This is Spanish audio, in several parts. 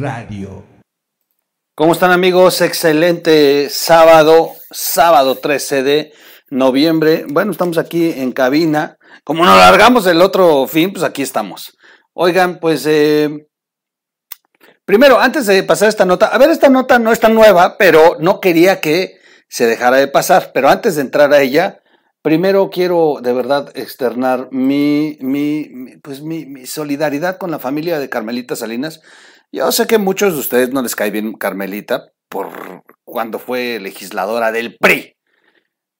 Radio. ¿Cómo están amigos? Excelente sábado, sábado 13 de noviembre. Bueno, estamos aquí en cabina. Como nos largamos el otro fin, pues aquí estamos. Oigan, pues eh, primero, antes de pasar esta nota, a ver, esta nota no es tan nueva, pero no quería que se dejara de pasar. Pero antes de entrar a ella, primero quiero de verdad externar mi, mi, pues mi, mi solidaridad con la familia de Carmelita Salinas. Yo sé que muchos de ustedes no les cae bien Carmelita por cuando fue legisladora del PRI.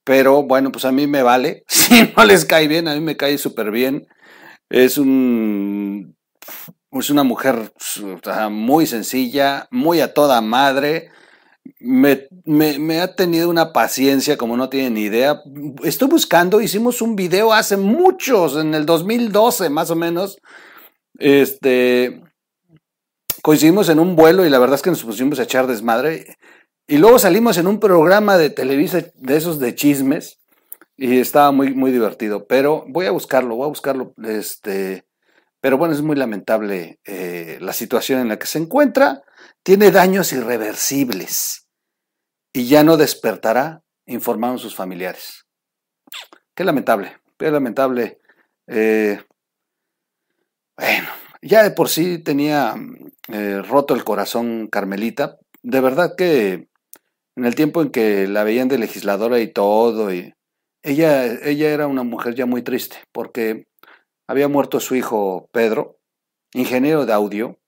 Pero bueno, pues a mí me vale. Si no les cae bien, a mí me cae súper bien. Es un. Es una mujer muy sencilla, muy a toda madre. Me, me, me, ha tenido una paciencia como no tienen ni idea. Estoy buscando, hicimos un video hace muchos, en el 2012 más o menos. Este. Coincidimos en un vuelo y la verdad es que nos pusimos a echar desmadre. Y luego salimos en un programa de Televisa de esos de chismes y estaba muy, muy divertido. Pero voy a buscarlo, voy a buscarlo. Este, pero bueno, es muy lamentable eh, la situación en la que se encuentra. Tiene daños irreversibles y ya no despertará, informaron sus familiares. Qué lamentable, qué lamentable. Eh, bueno, ya de por sí tenía eh, roto el corazón Carmelita. De verdad que en el tiempo en que la veían de legisladora y todo, y ella, ella era una mujer ya muy triste, porque había muerto su hijo Pedro, ingeniero de audio.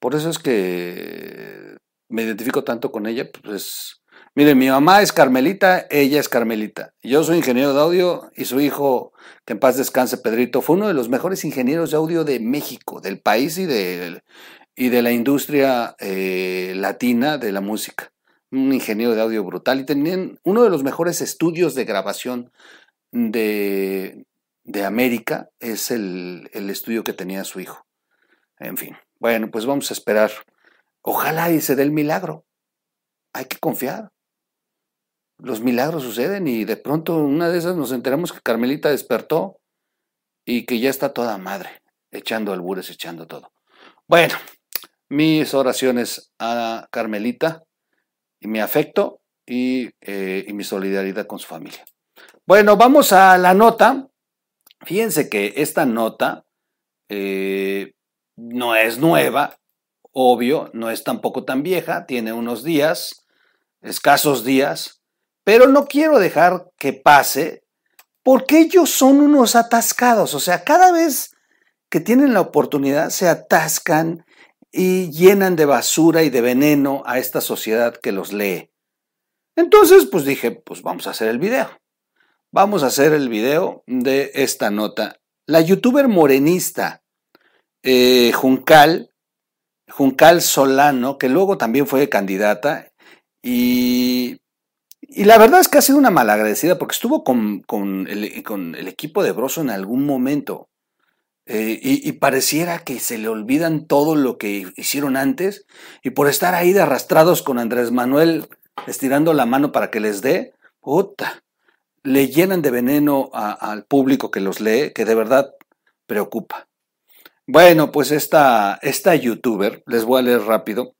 Por eso es que me identifico tanto con ella. Pues, mire, mi mamá es Carmelita, ella es Carmelita. Yo soy ingeniero de audio y su hijo, que en paz descanse Pedrito, fue uno de los mejores ingenieros de audio de México, del país y de, y de la industria eh, latina de la música un ingeniero de audio brutal y tenían uno de los mejores estudios de grabación de, de América, es el, el, estudio que tenía su hijo. En fin, bueno, pues vamos a esperar. Ojalá y se dé el milagro. Hay que confiar. Los milagros suceden y de pronto una de esas nos enteramos que Carmelita despertó y que ya está toda madre, echando albures, echando todo. Bueno, mis oraciones a Carmelita y mi afecto y, eh, y, mi solidaridad con su familia. Bueno, vamos a la nota. Fíjense que esta nota eh, no es nueva, obvio, no es tampoco tan vieja, tiene unos días, escasos días, pero no quiero dejar que pase porque ellos son unos atascados, o sea, cada vez que tienen la oportunidad se atascan y llenan de basura y de veneno a esta sociedad que los lee. Entonces, pues dije, pues vamos a hacer el video. Vamos a hacer el video de esta nota. La youtuber morenista eh, Juncal, Juncal Solano, que luego también fue candidata, y, y, la verdad es que ha sido una malagradecida porque estuvo con, con, el, con el equipo de Broso en algún momento. Eh, y, pareciera que se le olvidan todo lo que hicieron antes y por estar ahí de arrastrados con Andrés Manuel estirando la mano para que les dé, puta, le llenan de veneno al público que los lee, que de verdad preocupa. Bueno, pues esta, esta youtuber, les voy a leer rápido,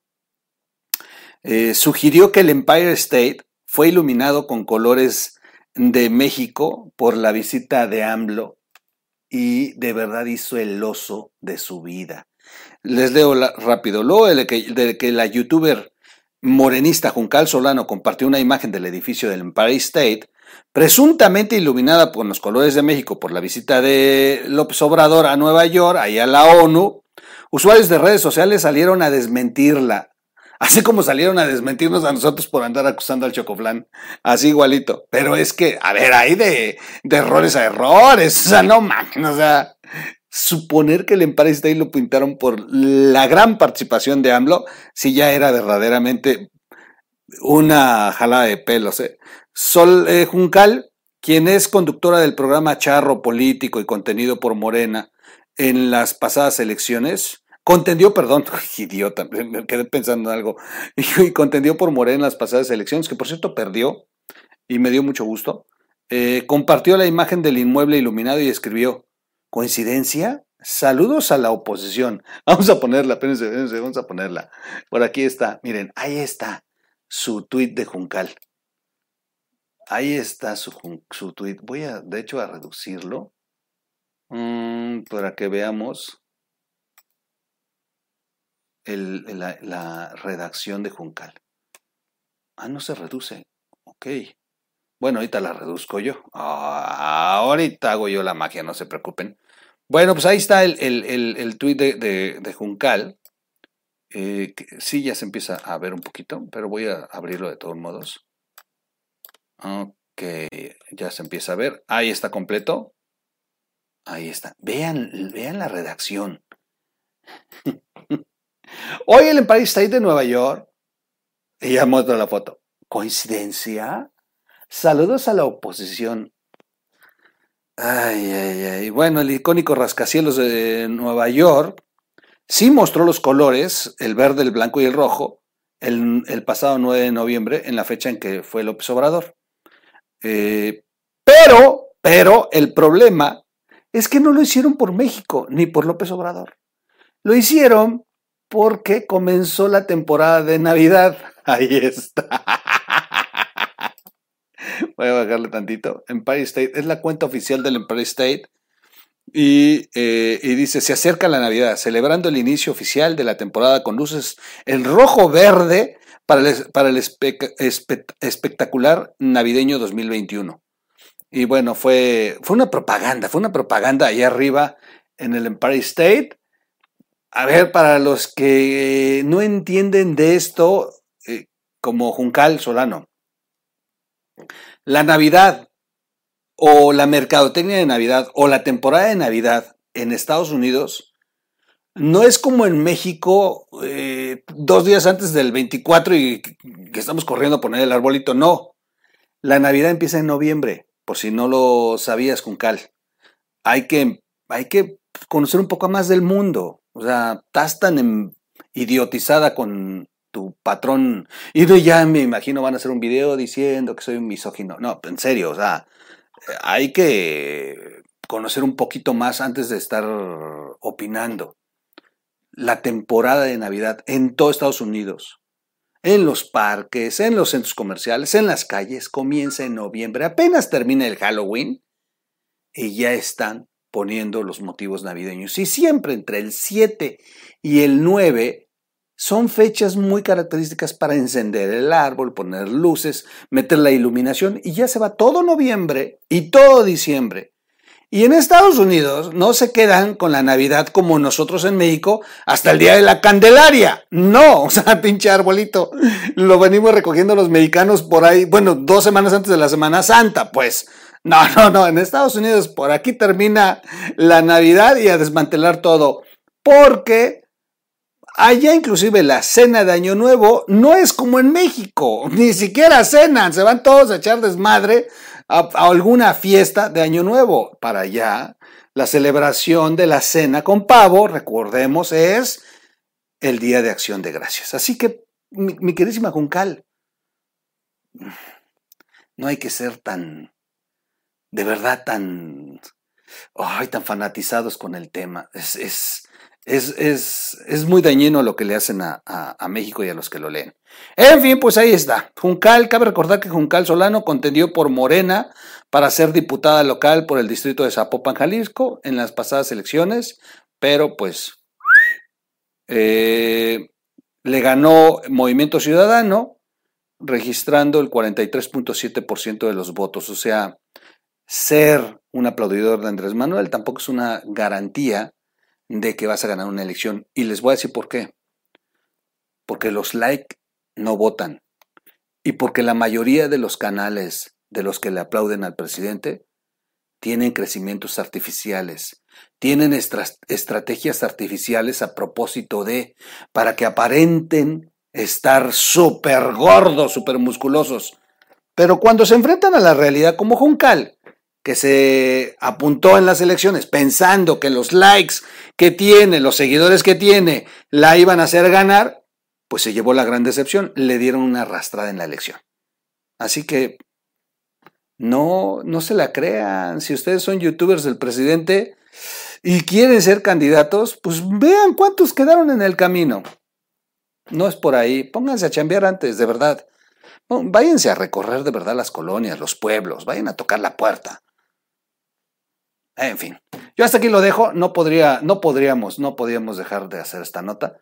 eh, sugirió que el Empire State fue iluminado con colores de México por la visita de AMLO y de verdad hizo el oso de su vida. Les leo rápido. Luego de que, de que, la youtuber morenista Juncal Solano compartió una imagen del edificio del Empire State, presuntamente iluminada por los colores de México por la visita de López Obrador a Nueva York, ahí a la ONU, usuarios de redes sociales salieron a desmentirla. Así como salieron a desmentirnos a nosotros por andar acusando al Chocoflán. Así igualito. Pero es que, a ver, hay de, de errores a errores. O sea, no mames. O sea, suponer que el Empire State lo pintaron por la gran participación de AMLO, si ya era verdaderamente una jalada de pelos. ¿eh? Sol eh, Juncal, quien es conductora del programa Charro Político y contenido por Morena en las pasadas elecciones, Contendió, perdón, idiota, me quedé pensando en algo. Y contendió por Morena en las pasadas elecciones, que por cierto perdió y me dio mucho gusto. Eh, compartió la imagen del inmueble iluminado y escribió: ¿Coincidencia? Saludos a la oposición. Vamos a ponerla, espérense, vamos a ponerla. Por aquí está, miren, ahí está su tweet de Juncal. Ahí está su, su tweet. Voy a, de hecho, a reducirlo mm, para que veamos la, redacción de Juncal. Ah, no se reduce. Ok. Bueno, ahorita la reduzco yo. Ah, ahorita hago yo la magia, no se preocupen. Bueno, pues ahí está el, el, tweet de, Juncal. Eh, sí, ya se empieza a ver un poquito, pero voy a abrirlo de todos modos. Ok, ya se empieza a ver. Ahí está completo. Ahí está. Vean, vean la redacción. Hoy el Empire State de Nueva York. Y ya muestro la foto. ¿Coincidencia? Saludos a la oposición. Ay, ay, ay. Bueno, el icónico rascacielos de Nueva York sí mostró los colores, el verde, el blanco y el rojo, el, pasado 9 de noviembre, en la fecha en que fue López Obrador. Eh, pero, pero, el problema es que no lo hicieron por México ni por López Obrador. Lo hicieron porque comenzó la temporada de Navidad. Ahí está. Voy a bajarle tantito. Empire State es la cuenta oficial del Empire State. Y, eh, dice, se acerca la Navidad, celebrando el inicio oficial de la temporada con luces en rojo-verde para el, para el espectacular navideño 2021. Y bueno, fue, fue una propaganda, fue una propaganda ahí arriba en el Empire State. A ver, para los que no entienden de esto, eh, como Juncal Solano, la Navidad o la mercadotecnia de Navidad o la temporada de Navidad en Estados Unidos no es como en México eh, dos días antes del 24 y que estamos corriendo a poner el arbolito. No, la Navidad empieza en noviembre, por si no lo sabías, Juncal. Hay que, hay que conocer un poco más del mundo. O sea, estás tan idiotizada con tu patrón. Y ya me imagino van a hacer un video diciendo que soy un misógino. No, en serio, o sea, hay que conocer un poquito más antes de estar opinando. La temporada de Navidad en todo Estados Unidos, en los parques, en los centros comerciales, en las calles, comienza en noviembre. Apenas termina el Halloween y ya están poniendo los motivos navideños. Y siempre entre el 7 y el 9 son fechas muy características para encender el árbol, poner luces, meter la iluminación y ya se va todo noviembre y todo diciembre. Y en Estados Unidos no se quedan con la Navidad como nosotros en México hasta el día de la Candelaria. No, o sea, pinche arbolito. Lo venimos recogiendo los mexicanos por ahí, bueno, dos semanas antes de la Semana Santa, pues. No, no, no, en Estados Unidos por aquí termina la Navidad y a desmantelar todo. Porque Allá inclusive la cena de Año Nuevo no es como en México, ni siquiera cenan, se van todos a echar desmadre a, alguna fiesta de Año Nuevo. Para allá, la celebración de la cena con pavo, recordemos, es el Día de Acción de Gracias. Así que, mi, mi queridísima Juncal, no hay que ser tan, de verdad, tan, ay, tan fanatizados con el tema. Es, es, es, muy dañino lo que le hacen a, México y a los que lo leen. En fin, pues ahí está. Juncal, cabe recordar que Juncal Solano contendió por Morena para ser diputada local por el distrito de Zapopan, Jalisco, en las pasadas elecciones, pero pues eh, le ganó Movimiento Ciudadano, registrando el 43.7% de los votos. O sea, ser un aplaudidor de Andrés Manuel tampoco es una garantía de que vas a ganar una elección. Y les voy a decir por qué. Porque los like no votan. Y porque la mayoría de los canales de los que le aplauden al presidente tienen crecimientos artificiales, tienen estrategias artificiales a propósito de, para que aparenten estar súper gordos, súper musculosos. Pero cuando se enfrentan a la realidad como Juncal, que se apuntó en las elecciones pensando que los likes que tiene, los seguidores que tiene, la iban a hacer ganar, pues se llevó la gran decepción, le dieron una arrastrada en la elección. Así que no, no se la crean. Si ustedes son youtubers del presidente, y quieren ser candidatos, pues vean cuántos quedaron en el camino. No es por ahí, pónganse a chambear antes, de verdad. váyanse a recorrer de verdad las colonias, los pueblos, vayan a tocar la puerta. En fin, yo hasta aquí lo dejo, no podría, no podríamos, no podíamos dejar de hacer esta nota.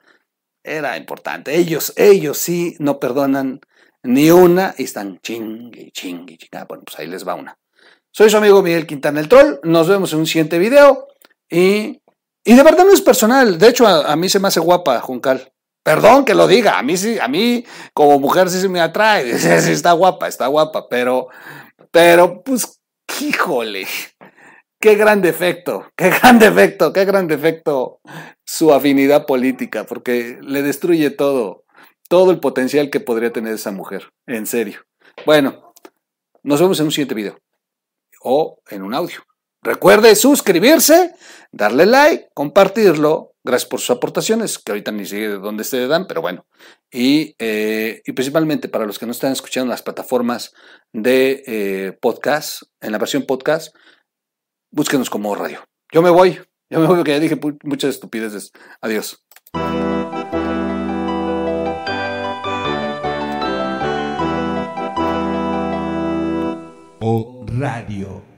Era importante. Ellos, ellos sí no perdonan ni una y están chingue, chingue, chingue. Ah, bueno, pues ahí les va una. Soy su amigo Miguel Quintana el Troll. Nos vemos en un siguiente video. Y, y de verdad no es personal. De hecho, a, mí se me hace guapa Juncal. Perdón que lo diga. A mí sí, a mí como mujer sí se me atrae. Sí, está guapa, está guapa. Pero, pero, pues, híjole. Qué gran defecto, qué gran defecto, qué gran defecto su afinidad política, porque le destruye todo, todo el potencial que podría tener esa mujer, en serio. Bueno, nos vemos en un siguiente video o en un audio. Recuerde suscribirse, darle like, compartirlo. Gracias por sus aportaciones, que ahorita ni sé de dónde se dan, pero bueno. Y, eh, y, principalmente para los que no están escuchando las plataformas de eh, podcast, en la versión podcast, búsquenos como radio. Yo me voy, yo me voy porque ya dije muchas estupideces. Adiós. O Radio.